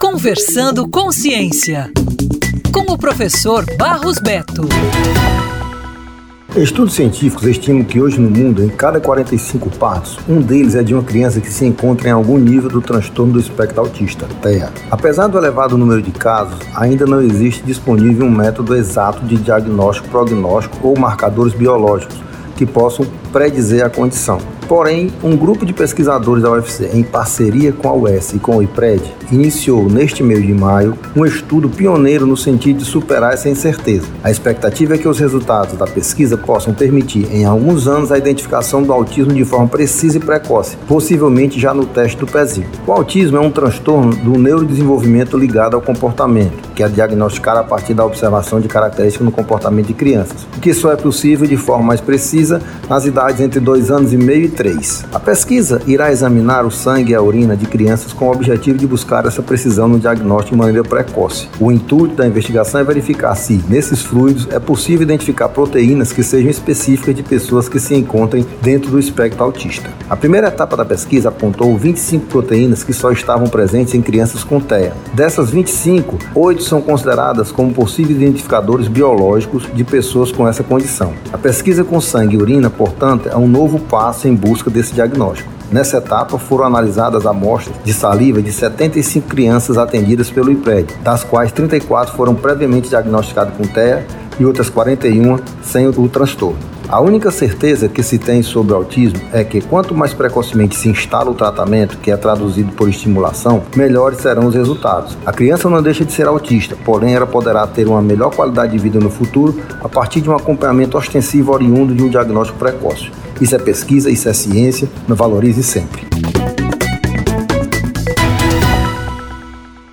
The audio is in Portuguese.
Conversando com Ciência, com o professor Barros Beto. Estudos científicos estimam que hoje no mundo, em cada 45 partos, um deles é de uma criança que se encontra em algum nível do transtorno do espectro autista, TEA. Apesar do elevado número de casos, ainda não existe disponível um método exato de diagnóstico, prognóstico ou marcadores biológicos que possam predizer a condição. Porém, um grupo de pesquisadores da UFC, em parceria com a UES e com o IPRED, iniciou neste mês de maio um estudo pioneiro no sentido de superar essa incerteza. A expectativa é que os resultados da pesquisa possam permitir, em alguns anos, a identificação do autismo de forma precisa e precoce, possivelmente já no teste do pezinho. O autismo é um transtorno do neurodesenvolvimento ligado ao comportamento, que é diagnosticado a partir da observação de características no comportamento de crianças, o que só é possível de forma mais precisa nas idades entre 2 anos e meio e 3. A pesquisa irá examinar o sangue e a urina de crianças com o objetivo de buscar essa precisão no diagnóstico de maneira precoce. O intuito da investigação é verificar se, nesses fluidos, é possível identificar proteínas que sejam específicas de pessoas que se encontrem dentro do espectro autista. A primeira etapa da pesquisa apontou 25 proteínas que só estavam presentes em crianças com TEA. Dessas 25, 8 são consideradas como possíveis identificadores biológicos de pessoas com essa condição. A pesquisa com sangue e urina, portanto, é um novo passo em busca busca desse diagnóstico. Nessa etapa foram analisadas amostras de saliva de 75 crianças atendidas pelo IPRED, das quais 34 foram previamente diagnosticadas com TEA e outras 41 sem o transtorno. A única certeza que se tem sobre o autismo é que quanto mais precocemente se instala o tratamento, que é traduzido por estimulação, melhores serão os resultados. A criança não deixa de ser autista, porém ela poderá ter uma melhor qualidade de vida no futuro a partir de um acompanhamento ostensivo oriundo de um diagnóstico precoce. Isso é pesquisa, isso é ciência, não valorize sempre.